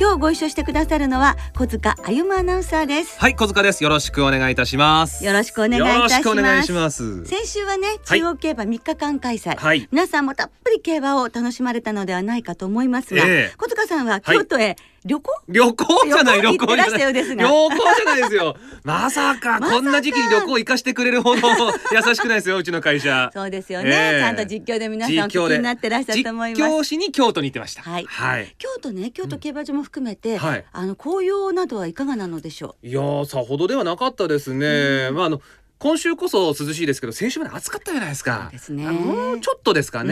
今日ご一緒してくださるのは小塚歩夢アナウンサーです。はい、小塚です。よろしくお願いいたします。よろしくお願いいたします。よろしくお願いします。先週はねはい。中央競馬3日間開催、はい。皆さんもたっぷり競馬を楽しまれたのではないかと思いますが、ええ。小塚さんは京都へ旅行、旅行じゃない旅行じゃない旅行じゃないですよ。まさかこんな時期に旅行行かしてくれるほど優しくないですようちの会社。そうですよね、ええちゃんと実況で皆さんおになってらっしゃると思います実況しに京都に行ってました。はいはい。京都ね京都競馬場も含めて、はいあの紅葉などはいかがなのでしょいやーさほどではなかったですね。まああの今週こそ涼しいですけど先週まで暑かったじゃないですか。ねあもうちょっとですかうん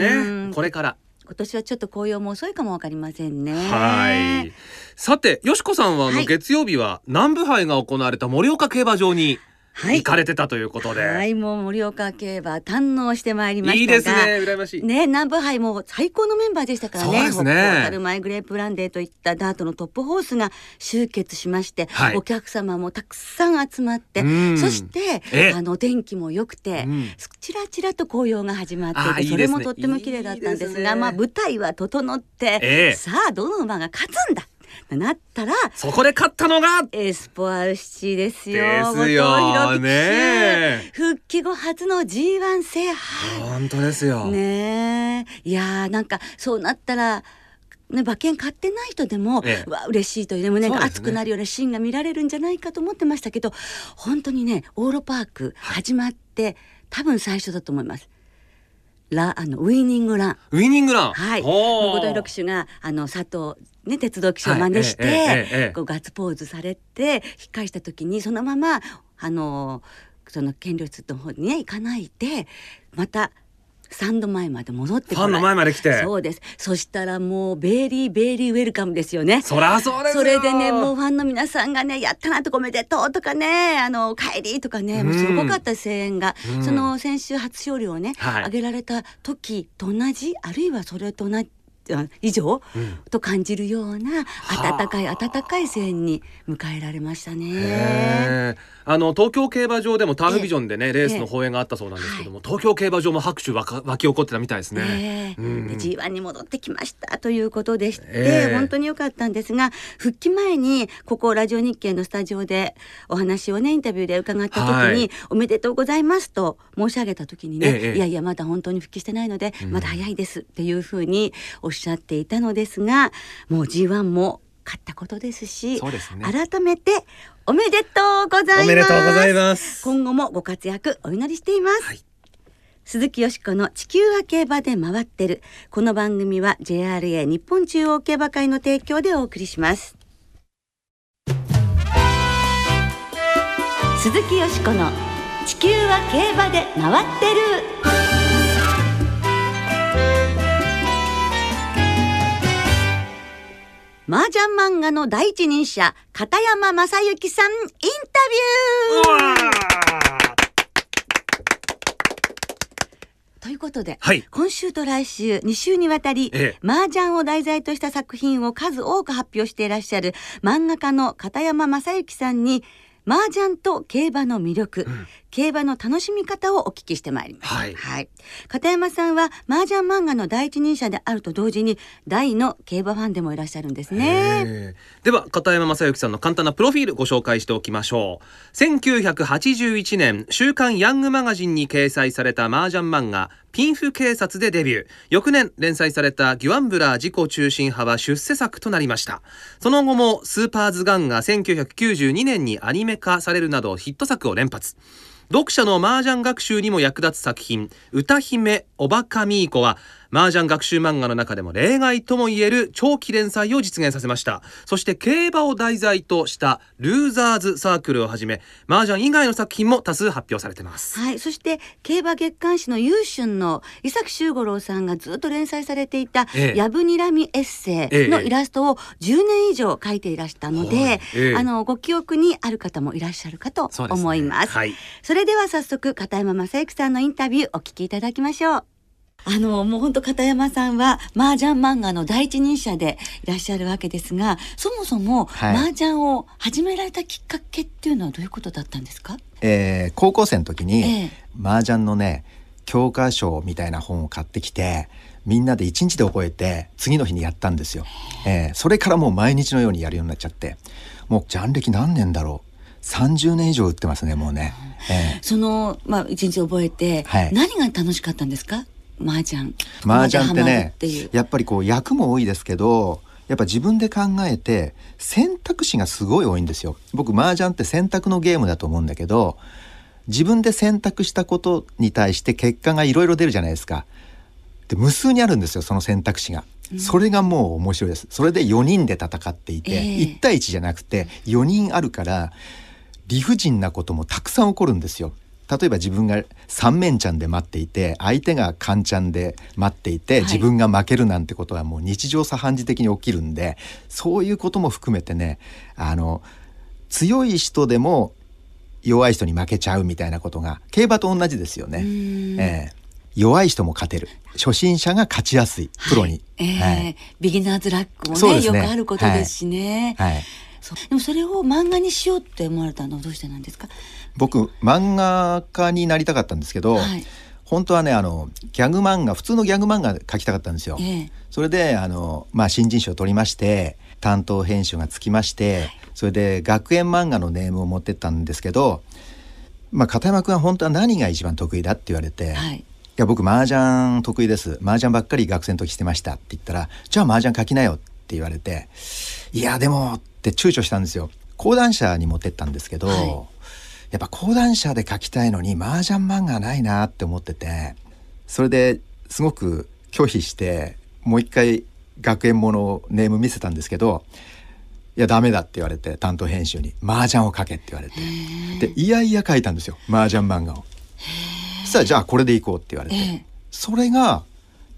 ね。これから。う今年はちょっと紅葉も遅いかもわかりませんねはい。さて、よしこさんはあのはい月曜日は南部杯が行われた盛岡競馬場にはい。行かれてたということで。はいもう盛岡競馬堪能してまいりましたが。いいですね、羨ましい。ね、南部杯も最高のメンバーでしたからね。そうですね。マイグレープブランデーといったダートのトップホースが集結しまして、はい。お客様もたくさん集まって、うん。そしてえあの天気も良くて、うん。ちらちらと紅葉が始まっていてそれもとっても綺麗だったんですがいいですね。まあ舞台は整って、ええ。さあどの馬が勝つんだとなったらそこで勝ったのがエスポアルシチですよ。ですよね。復帰後初の G1 制覇。本当ですよ。ねえ。いやーなんかそうなったらね、馬券買ってない人でも、ええ。うわ嬉しいというね胸が熱くなるようなシーンが見られるんじゃないかと思ってましたけど本当にねオーロパーク始まって、多分最初だと思います。ラあのウイニングラン。ウイニングラン。はい、ほう。後藤弘騎手があの佐藤ね鉄道騎手を真似して、はいえええこうガッツポーズされて引っ返した時にそのままあのその権力室の方にね行かないでまたスタンド前まで戻ってファンの前まで来て。そうです。そしたらもうベイリーベイリーウェルカムですよね。そらそうですよ。それでねもうファンの皆さんがね「やったな」とか「おめでとう」とかね「あの帰り」とかねもうすごかった声援が、うん。その先週初勝利をね、はい。挙げられた時と同じあるいはそれと同じあ以上、うん。と感じるような温かいは温かい声援に迎えられましたね。あの東京競馬場でもターフビジョンでね、レースの放映があったそうなんですけども、東京競馬場も拍手わか湧き起こってたみたいですね。ねえ。うん。で G1 に戻ってきましたということでして、ええ。本当に良かったんですが復帰前にここラジオ日経のスタジオでお話をねインタビューで伺った時に、はい。おめでとうございますと申し上げた時にね、ええ。いやいやまだ本当に復帰してないので、うん。まだ早いですっていうふうにおっしゃっていたのですがもう G1 も勝ったことですしそうですね。改めておめでとうございます。おめでとうございます。今後もご活躍お祈りしています、はい。鈴木よしこの地球は競馬で回ってる。この番組は JRA 日本中央競馬会の提供でお送りします。鈴木よしこの地球は競馬で回ってる麻雀漫画の第一人者片山正幸さんインタビュー。ということではい。今週と来週2週にわたりええ。麻雀を題材とした作品を数多く発表していらっしゃる漫画家の片山正幸さんに麻雀と競馬の魅力、うん。競馬の楽しみ方をお聞きしてまいります、はい。片山さんは麻雀漫画の第一人者であると同時に大の競馬ファンでもいらっしゃるんですね。では片山正幸さんの簡単なプロフィールご紹介しておきましょう。1981年週刊ヤングマガジンに掲載された麻雀漫画ピンフ警察でデビュー。翌年連載されたギュアンブラー自己中心派は出世作となりました。その後もスーパーズガンが1992年にアニメ化されるなどヒット作を連発。読者の麻雀学習にも役立つ作品歌姫おばかみーこは麻雀学習漫画の中でも例外ともいえる長期連載を実現させました。そして競馬を題材としたルーザーズサークルをはじめ麻雀以外の作品も多数発表されてます。はい、そして競馬月刊誌の優春の伊崎修五郎さんがずっと連載されていたええ。やぶにらみエッセイのイラストを10年以上描いていらしたので、はいええ。あのご記憶にある方もいらっしゃるかと思います。はい。それでは早速片山正幸さんのインタビューお聞きいただきましょう。あのもう本当片山さんは麻雀漫画の第一人者でいらっしゃるわけですがそもそもはい。麻雀を始められたきっかけっていうのはどういうことだったんですか、えー高校生の時に、え麻雀のね教科書みたいな本を買ってきてみんなで一日で覚えて次の日にやったんですよ、えーそれからもう毎日のようにやるようになっちゃって。もうジャン歴何年だろう？30年以上売ってますねもうね、え。その、まあ、一日覚えて、はい。何が楽しかったんですか？麻雀。ー麻雀ってね。やっぱりこう役も多いですけどやっぱ自分で考えて選択肢がすごい多いんですよ。僕麻雀って選択のゲームだと思うんだけど自分で選択したことに対して結果がいろいろ出るじゃないですか。で無数にあるんですよその選択肢が、それがもう面白いです。それで4人で戦っていて、ええ。1対1じゃなくて4人あるから理不尽なこともたくさん起こるんですよ例えば自分が三面ちゃんで待っていて相手がカンちゃんで待っていてはい。自分が負けるなんてことはもう日常茶飯事的に起きるんでそういうことも含めてねあの強い人でも弱い人に負けちゃうみたいなことが競馬と同じですよね。ん。ええ。弱い人も勝てる。初心者が勝ちやすい。プロに。ええ。はい。ビギナーズラックもねね。よくあることですしね、はい。でもそれを漫画にしようって思われたのはどうしてなんですか？僕漫画家になりたかったんですけど、はい。本当はねあのギャグ漫画普通のギャグ漫画描きたかったんですよ。ええ。それであの、まあ、新人賞を取りまして担当編集がつきまして、それで学園漫画のネームを持ってったんですけど、まあ、片山君は本当は何が一番得意だって言われて「はい。いや僕麻雀得意です。麻雀ばっかり学生の時してました」って言ったら「じゃあ麻雀書きなよ」って言われて「いやでも」って躊躇したんですよ。講談社に持ってったんですけど、はいやっぱ講談社で書きたいのに麻雀漫画ないなって思っててそれですごく拒否してもう一回学園ものネーム見せたんですけどいやダメだって言われて担当編集に麻雀を書けって言われて。でいやいや書いたんですよ麻雀漫画を。そしたらじゃあこれでいこうって言われて、ええ。それが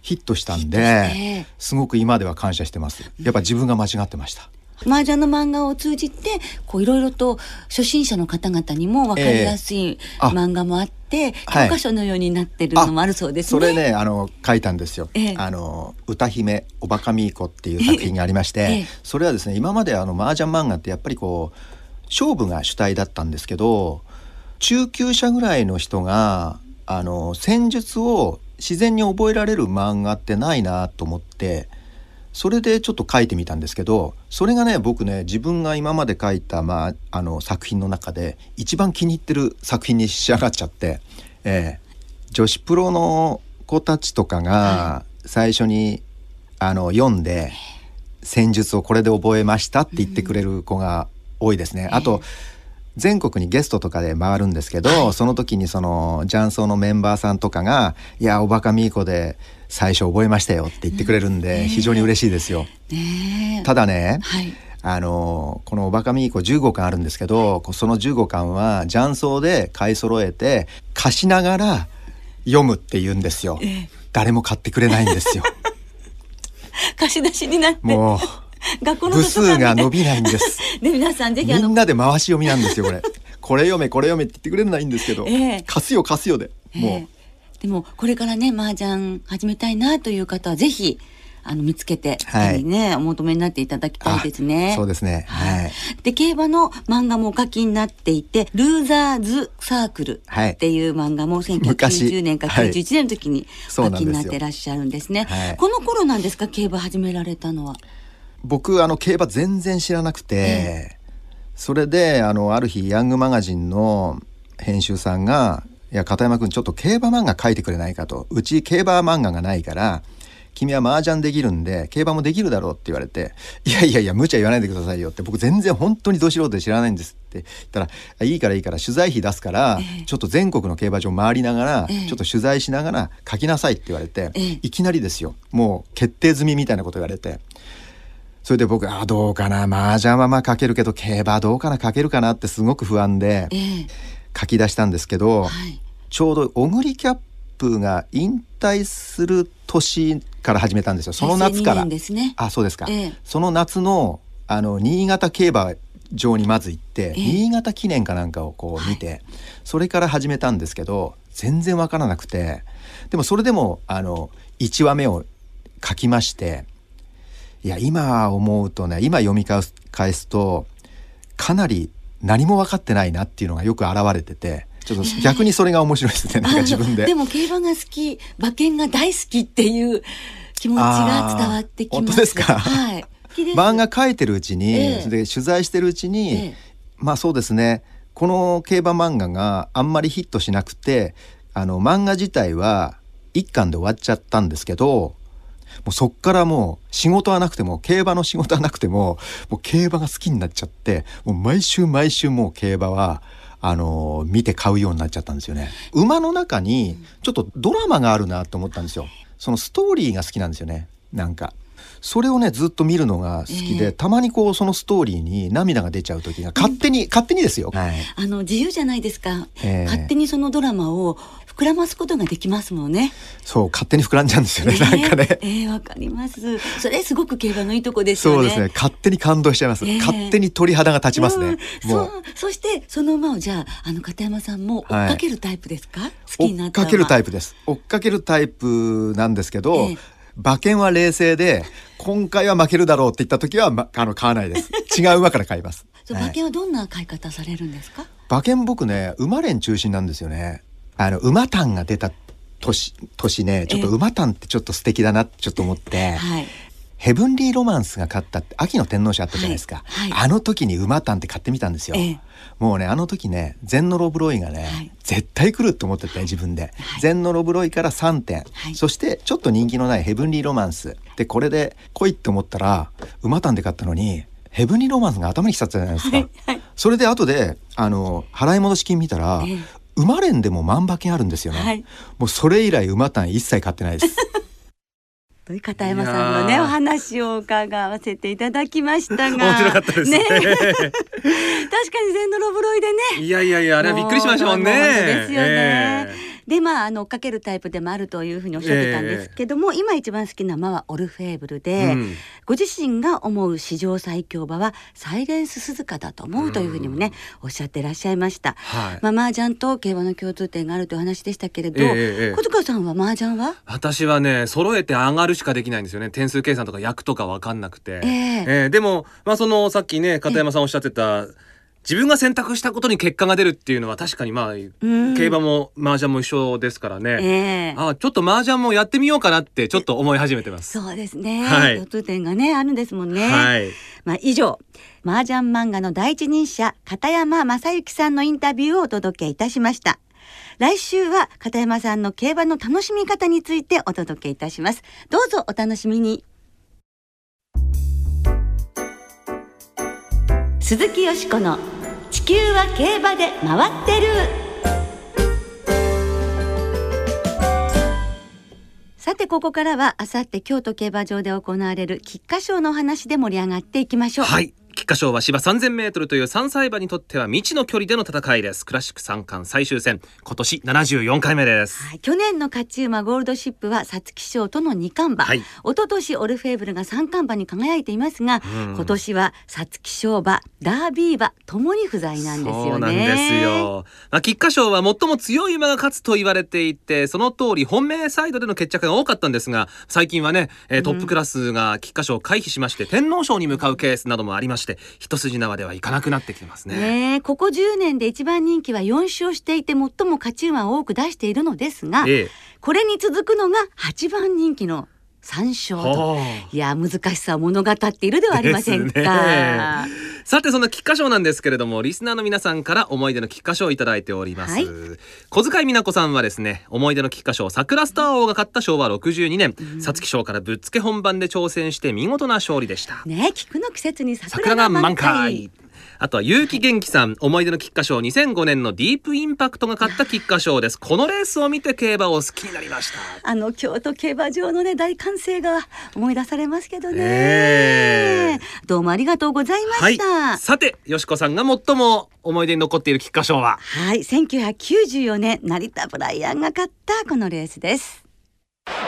ヒットしたんですごく今では感謝してます。やっぱ自分が間違ってました。麻雀の漫画を通じてこういろいろと初心者の方々にも分かりやすい漫画もあって、はい。教科書のようになってるのもあるそうですね。それねあの書いたんですよ。ええ。あの歌姫おバカみーこっていう作品がありまして、ええ。それはですね今まであの麻雀漫画ってやっぱりこう勝負が主体だったんですけど中級者ぐらいの人があの戦術を自然に覚えられる漫画ってないなと思ってそれでちょっと書いてみたんですけどそれがね僕ね自分が今まで書いた、まあ、あの作品の中で一番気に入ってる作品に仕上がっちゃって、ええ女子プロの子たちとかが最初に、あの読んで戦術をこれで覚えましたって言ってくれる子が多いですね。あと全国にゲストとかで回るんですけど、その時にその雀荘のメンバーさんとかが「いやおバカみーこで最初覚えましたよ」って言ってくれるんで、非常に嬉しいですよ。ただね、はいあのこの「おバカみーこ」15巻あるんですけどこその15巻は雀荘で買い揃えて貸しながら読むって言うんですよ。誰も買ってくれないんですよ。貸し出しになってもう学校の部数が伸びないんです。で 皆さんぜひみんなで回し読みなんですよこれ。これ読めこれ読めって言ってくれないんですけど、ええ貸すよ貸すよでもう。ええでもこれからね麻雀始めたいなという方はぜひあの見つけて、はいねお求めになっていただきたいですね。あそうですね。はい。で競馬の漫画もお書きになっていて「ルーザーズサークル」はいっていう漫画も1990昔年かはい91年の時にお書きになってらっしゃるんですね。はいこの頃なんですか競馬始められたのは？僕あの競馬全然知らなくて、えそれであのある日ヤングマガジンの編集さんが「いや片山君ちょっと競馬漫画書いてくれないか」と「うち競馬漫画がないから君は麻雀できるんで競馬もできるだろうって言われて「いやいやいや無茶言わないでくださいよ」って僕全然本当にど素人で知らないんですって言ったら「いいからいいから取材費出すから、ええ。ちょっと全国の競馬場回りながら、ええ。ちょっと取材しながら書きなさい」って言われて、ええ。いきなりですよ。もう決定済みみたいなこと言われて。それで僕あどうかな。麻雀はまあ書けるけど競馬どうかな。書けるかなってすごく不安で。ええ書き出したんですけど、はい。ちょうどオグリキャップが引退する年から始めたんですよ。その夏か平成2らね。あそうですか、ええ。その夏のあの新潟競馬場にまず行って、ええ。新潟記念かなんかをこう見て、それから始めたんですけど全然わからなくてでもそれでもあの1話目を書きましていや今思うとね今読み返す返すとかなり何も分かってないなっていうのがよく現れててちょっと逆にそれが面白いですね。なんか自分で。でも競馬が好き馬券が大好きっていう気持ちが伝わってきます。本当ですか？はい。漫画描いてるうちに、ええ。それで取材してるうちに、ええ。まあそうですね。この競馬漫画があんまりヒットしなくてあの漫画自体は一巻で終わっちゃったんですけどもうそっからもう仕事はなくても競馬の仕事はなくてももう競馬が好きになっちゃってもう毎週毎週もう競馬はあの見て買うようになっちゃったんですよね。馬の中にちょっとドラマがあるなと思ったんですよ。そのストーリーが好きなんですよね。なんか。それをねずっと見るのが好きで、ええたまにこうそのストーリーに涙が出ちゃう時が勝手に、勝手にですよ。はい。あの自由じゃないですか、ええ勝手にそのドラマを膨らますことができますもんね。そう勝手に膨らんじゃうんですよね。なんかね。ええわかります。それすごく競馬のいいとこですよね。そうですね。勝手に感動しちゃいます。ええ勝手に鳥肌が立ちますね。うんもうそうそしてその馬をじゃああの片山さんも追っかけるタイプですか、好きになっ追ったかけるタイププです。追っかけるタイプなんですけど、ええ馬券は冷静で今回は負けるだろうって言った時は、ま、あの買わないです。違う馬から買います。はい。馬券はどんな買い方されるんですか、馬券僕ね馬連中心なんですよね。あの馬単が出た年年ねちょっとええ。馬単ってちょっと素敵だなってちょっと思って、はいヘブンリーロマンスが勝ったって秋の天皇賞あったじゃないですか、はいはい。あの時に馬単って買ってみたんですよ、ええ。もうねあの時ねゼンノロブロイがね、はい。絶対来ると思ってて自分で、はい。ゼンノロブロイから3点、はい。そしてちょっと人気のないヘブンリーロマンス。でこれで来いって思ったら馬単で買ったのにヘブンリーロマンスが頭にきちゃったじゃないですか、はいはい。それで後であの払い戻し金見たら、ええ。馬連でも万馬券あるんですよね、はい。もうそれ以来馬単一切買ってないです という片山さんのねお話を伺わせていただきましたが。面白かったですね。確かにゼンノロブロイでね。いやいやいやあれはびっくりしましたもんね。ですよね。えでまああの追っかけるタイプでもあるというふうにおっしゃってたんですけども、今一番好きな馬はオルフェーブルえで、うん。ご自身が思う史上最強馬はサイレンス鈴鹿だと思うというふうにもね、おっしゃってらっしゃいました。はい。まあ麻雀と競馬の共通点があるという話でしたけれど、ええええ小塚さんは麻雀は、私はね揃えて上がるしかできないんですよね。点数計算とか役とか分かんなくて、ええ。えーでも、まあ、そのさっきね片山さんおっしゃってた自分が選択したことに結果が出るっていうのは確かにまあ、うん競馬も麻雀も一緒ですからね、ええあちょっと麻雀もやってみようかなってちょっと思い始めてます。そうですね、はい共通点がねあるんですもんね。はいまあ以上麻雀漫画の第一人者片山正幸さんのインタビューをお届けいたしました。来週は片山さんの競馬の楽しみ方についてお届けいたします。どうぞお楽しみに。鈴木よしこの地球は競馬で回ってる。さてここからはあさって京都競馬場で行われる菊花賞のお話で盛り上がっていきましょう。はい菊花賞は芝3000メートルという3歳馬にとっては未知の距離での戦いです。クラシック三冠最終戦。今年74回目です。はい、去年の勝ち馬ゴールドシップは皐月賞との二冠馬、はい。一昨年オルフェーブルが三冠馬に輝いていますが、うん。今年は皐月賞馬ダービー馬ともに不在なんですよね。そうなんですよ。まあ、菊花賞は最も強い馬が勝つと言われていて、その通り本命サイドでの決着が多かったんですが、最近はね、えートップクラスが菊花賞を回避しまして、天皇賞に向かうケースなどもありまして、一筋縄ではいかなくなってきてますね。ねえここ10年で一番人気は4勝していて最も勝ち馬を多く出しているのですがええこれに続くのが8番人気の3勝と。いや難しさを物語っているではありませんか。ね。さてその菊花賞なんですけれどもリスナーの皆さんから思い出の菊花賞をいただいております、はい。小遣い美奈子さんはですね思い出の菊花賞桜スター王が勝った昭和62年。皐月賞からぶっつけ本番で挑戦して見事な勝利でした。ね菊の季節に桜桜が満が満開開あとは結城元気さん思い出の菊花賞2005年のディープインパクトが勝った菊花賞です。このレースを見て競馬を好きになりました。あの京都競馬場のね大歓声が思い出されますけどね、ええ。どうもありがとうございまはい。した、さてよしこさんが最も思い出に残っている菊花賞は？はい、1994年ナリタブライアンが勝ったこのレースです。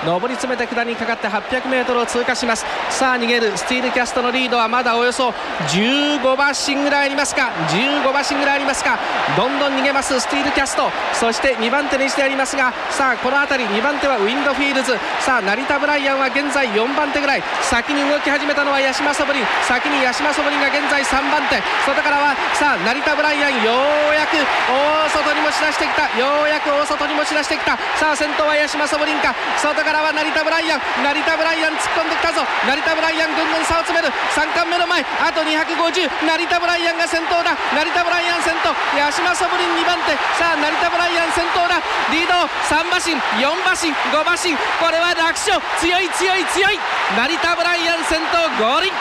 上り詰めて下りにかかって 800m を通過します。さあ逃げるスティールキャストのリードはまだおよそ15馬身ぐらいありますか。15馬身ぐらいありますか。どんどん逃げますスティールキャスト。そして2番手にしてありますがさあこの辺り2番手はウィンドフィールズ。さあナリタブライアンは現在4番手ぐらい。先に動き始めたのはヤシマソブリン先にヤシマソブリンが現在3番手。外からはさあナリタブライアンようやく大外に持ち出してきた。ようやく大外に持ち出してきた。さあ先頭は八島ソブリンか。外からは成田ブライアン。成田ブライアン突っ込んできたぞ。成田ブライアンぐんぐん差を詰める。3冠目の前。あと250成田ブライアンが先頭だ。成田ブライアン先頭。八島ソブリン2番手。さあ成田ブライアン先頭だ。リード。3馬身。4馬身。5馬身。これは楽勝。強い強い強い。成田ブライアン先頭。合輪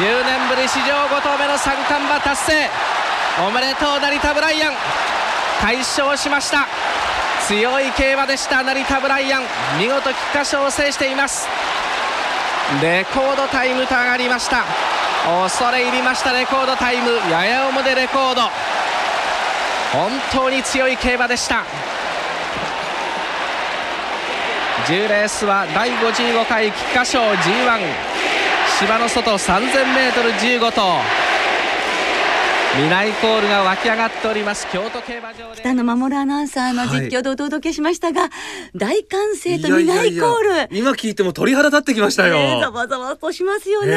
10年ぶり史上5頭目の三冠馬達成。おめでとう成田ブライアン。快勝しました。強い競馬でした。成田ブライアン。見事菊花賞を制しています。レコードタイムと上がりました。恐れ入りました。レコードタイム。やや重でレコード。本当に強い競馬でした。10レースは第55回菊花賞 G1 芝の外 3000m15 頭。ミライコールが湧き上がっております。京都競馬場で北野守アナウンサーの実況でお届けしましたが、大歓声とミナイコール。今聞いても鳥肌立ってきましたよ、ざわざわとしますよね、ね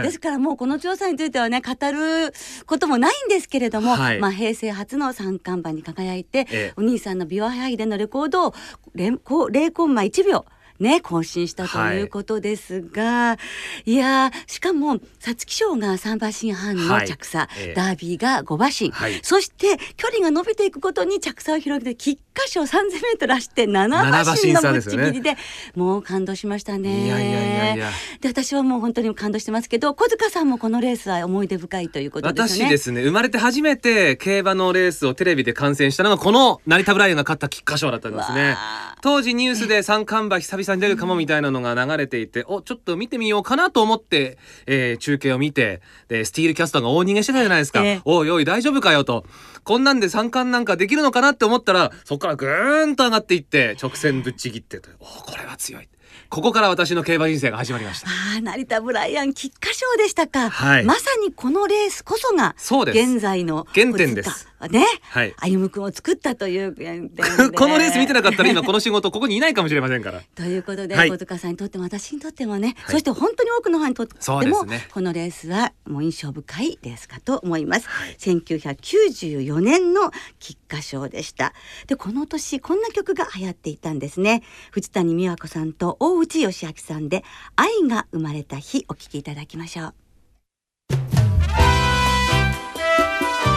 えですからもうこの調査についてはね語ることもないんですけれども、はいまあ平成初の三冠馬に輝いて、ええお兄さんのビワハイでのレコードを0コ0コンマ1秒ね、更新したということですが、い、やーしかも皐月賞が3馬身半の着差、はいええ。ダービーが5馬身、はい。そして距離が伸びていくことに着差を広げて菊花賞 3000m 走って7馬馬身身のぶっちぎりでもう感動しましたね。いやいやいやいや。で私はもう本当に感動してますけど小塚さんもこのレースは思い出深いということですね。私ですね生まれて初めて競馬のレースをテレビで観戦したのがこの成田ブライアンが勝った菊花賞だったんですね。当時ニュースで三冠馬久々に出るかもみたいなのが流れていて、おちょっと見てみようかなと思って、えー中継を見てでスティールキャスターが大逃げしてたじゃないですか、ええ。おいおい大丈夫かよと。こんなんで三冠なんかできるのかなって思ったらそこからぐーんと上がっていって直線ぶっちぎってとおこれは強い。ここから私の競馬人生が始まりました。ああ成田ブライアン菊花賞でしたか、はい。まさにこのレースこそがそうです。現在の原点ですね、はい。歩夢君を作ったという このレース見てなかったら今この仕事ここにいないかもしれませんから。ということで、はい。小塚さんにとっても私にとってもね、はい。そして本当に多くのファンにとっても、ね。このレースはもう印象深いレースかと思います、はい。1994年の菊花賞でした。でこの年こんな曲が流行っていたんですね。藤谷美和子さんと大内義明さんで愛が生まれた日お聴きいただきましょう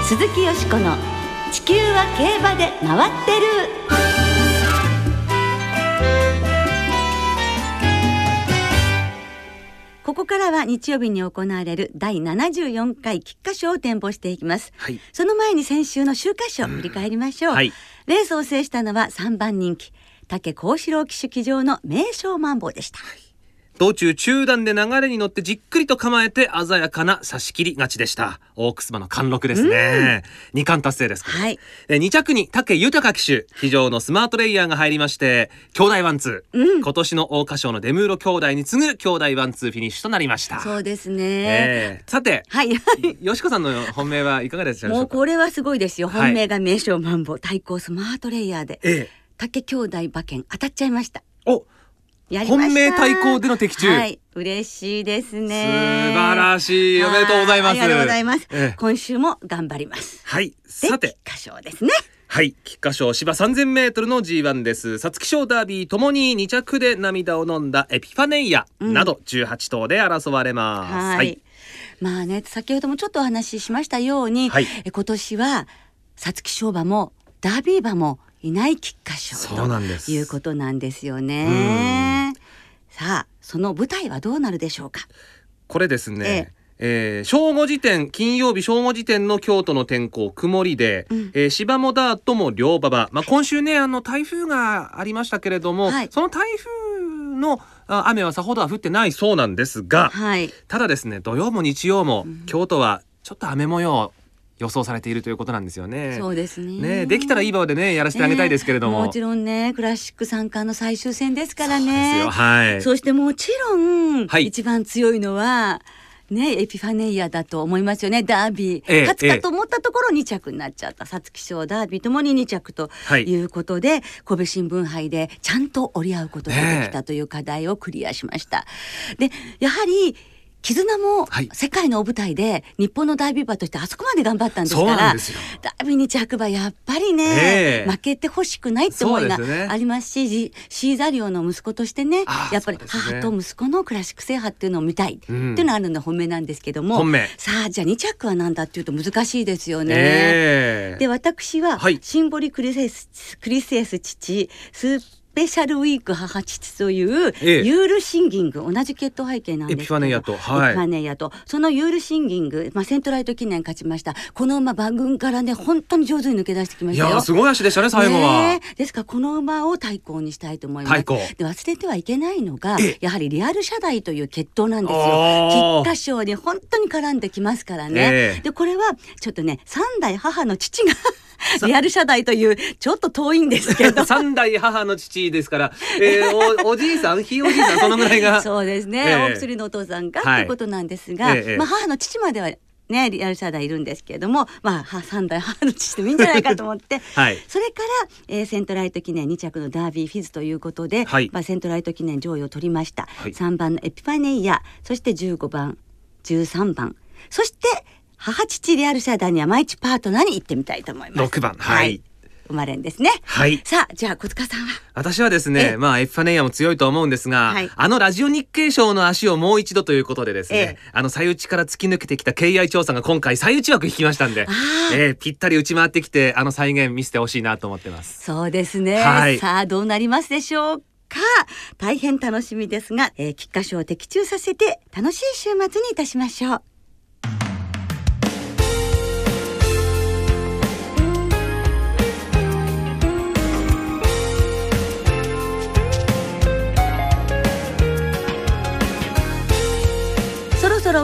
鈴木よしこの地球は競馬で回ってるここからは日曜日に行われる第74回菊花賞を展望していきます。はいその前に先週の週刊賞を振り返りましょう。はいレースを制したのは3番人気竹幸四郎騎手騎乗の名将マンボウでした。道中中段で流れに乗ってじっくりと構えて鮮やかな差し切り勝ちでした。オークス馬の貫禄ですね、二冠達成です。はい。で2着に武豊騎手騎乗のスマートレイヤーが入りまして兄弟ワンツー、うん。今年の桜花賞のデムーロ兄弟に次ぐ兄弟ワンツーフィニッシュとなりました。そうですね。ええさてはい。よしこさんの本命はいかがでしょうか？もうこれはすごいですよ。はい。本命がメイショウマンボ対抗スマートレイヤーで。ええ。竹兄弟馬券当たっちゃいました。お本命対抗での的中。はい、嬉しいですね。素晴らしい。おめでとうございます。はありがとうございます。ええ。今週も頑張ります。はい。でさて。菊花賞ですね。はい。菊花賞芝 3000m の G1 です。皐月賞ダービーともに2着で涙を飲んだエピファネイアなど18頭で争われます、はい。まあね先ほどもちょっとお話ししましたように、はい。え今年は皐月賞馬もダービー馬もいない菊花賞そうなんです。ということなんですよね。さあその舞台はどうなるでしょうか？これですね、えー正午時点金曜日正午時点の京都の天候曇りで、うん。えー芝もダートも両馬場、まあ、今週ねあの台風がありましたけれども、はい。その台風のあ雨はさほどは降ってない。そうなんですがはい。ただですね土曜も日曜も、うん。京都はちょっと雨模様予想されているということなんですよね。そうですね。ねできたらいい場でねやらせてあげたいですけれども。ねもちろんねクラシック三冠の最終戦ですからそうですねよ。はい。そしてもちろん、はい一番強いのはねエピファネイアだと思いますよねダービー、ええ勝つかと思ったところ2着になっちゃった皐月賞ダービーともに2着とはいいうことで、神戸新聞杯でちゃんと折り合うことができたという課題をクリアしました。でやはり絆もはい。世界のお舞台で日本のダービー馬としてあそこまで頑張ったんですからなんですよ。ダービーに着馬やっぱりね、ええ。負けてほしくないって思いがありますしジシーザリオの息子としてねやっぱり母と息子のクラシック制覇っていうのを見たいってうん。いうのがあるのが本命なんですけども、本命。さあじゃあ2着は何だっていうと難しいですよね。ええ。で私は、はい。シンボリクリセスクリスエス父スペシャルウィーク母父という、ええユールシンギング同じ血統背景なんですけどエピファネとはいエピファネとそのユールシンギング、まあ、セントライト記念勝ちましたこの馬馬群からね本当に上手に抜け出してきましたよいやー。すごい足でしたね最後は。ですからこの馬を対抗にしたいと思います。対抗で忘れてはいけないのがえやはりリアル社代という血統なんですよ。菊花賞に本当に絡んできますからね。ええでこれはちょっとね三代母の父がリアル社代というちょっと遠いんですけど。三代母の父ですから、えー、おおじいさんひいおじいさんそのぐらいが。そうですね、ええ。お薬のお父さんが、はい。ということなんですが、ええまあ、母の父まではねリアル社代いるんですけれども、まあ、は三代母の父でもいいんじゃないかと思って。はい。それから、えーセントライト記念2着のダービーフィズということで、はい。まあ、セントライト記念上位を取りました、はい。3番のエピファネイアそして15番13番。そして母父リアル社代には毎日パートナーに行ってみたいと思います。六番はい。生まれんですね。はい。さあじゃあ小塚さんは？私はですえねえまあエピファネイアも強いと思うんですが、はい。あのラジオ日経賞の足をもう一度ということでですね、ええ。あの最内から突き抜けてきた KI 調査が今回最内枠引きましたんでええぴったり打ち回ってきてあの再現見せてほしいなと思ってます。そうですね、はい。さあどうなりますでしょうか？大変楽しみですが、えー、菊花賞を的中させて楽しい週末にいたしましょう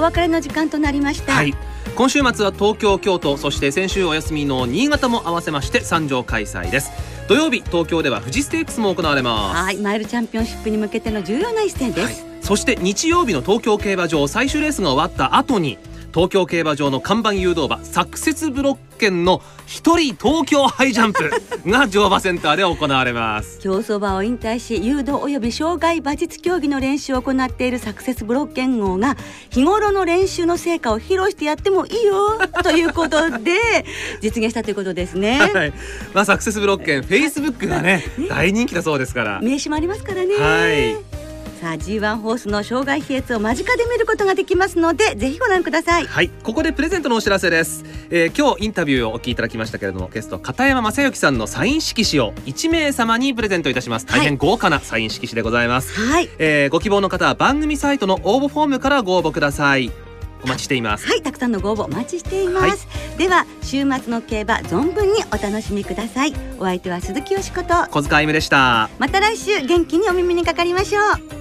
お別れの時間となりました、はい。今週末は東京京都そして先週お休みの新潟も合わせまして参上開催です。土曜日東京では富士ステークスも行われます。はい、マイルチャンピオンシップに向けての重要な一戦ではい。す。、そして日曜日の東京競馬場最終レースが終わった後に東京競馬場の看板誘導馬サクセスブロッケンの一人東京ハイジャンプが乗馬センターで行われます。競走馬を引退し誘導及び障害馬術競技の練習を行っているサクセスブロッケン号が日頃の練習の成果を披露してやってもいいよということで実現したということですね。はい、まあサクセスブロッケンフェイスブックがね。大人気だそうですから。名刺もありますからね。はいさあ G1 ホースの障害飛越を間近で見ることができますのでぜひご覧ください。はい、ここでプレゼントのお知らせです、えー今日インタビューをお聞きいただきましたけれどもゲスト片山正幸さんのサイン色紙を1名様にプレゼントいたします。大変豪華なサイン色紙でございます、はい。えーご希望の方は番組サイトの応募フォームからご応募ください。お待ちしています。はい、たくさんのご応募お待ちしています。では週末の競馬存分にお楽しみください。お相手は鈴木よしこと。小塚あゆむでした。また来週元気にお耳にかかりましょう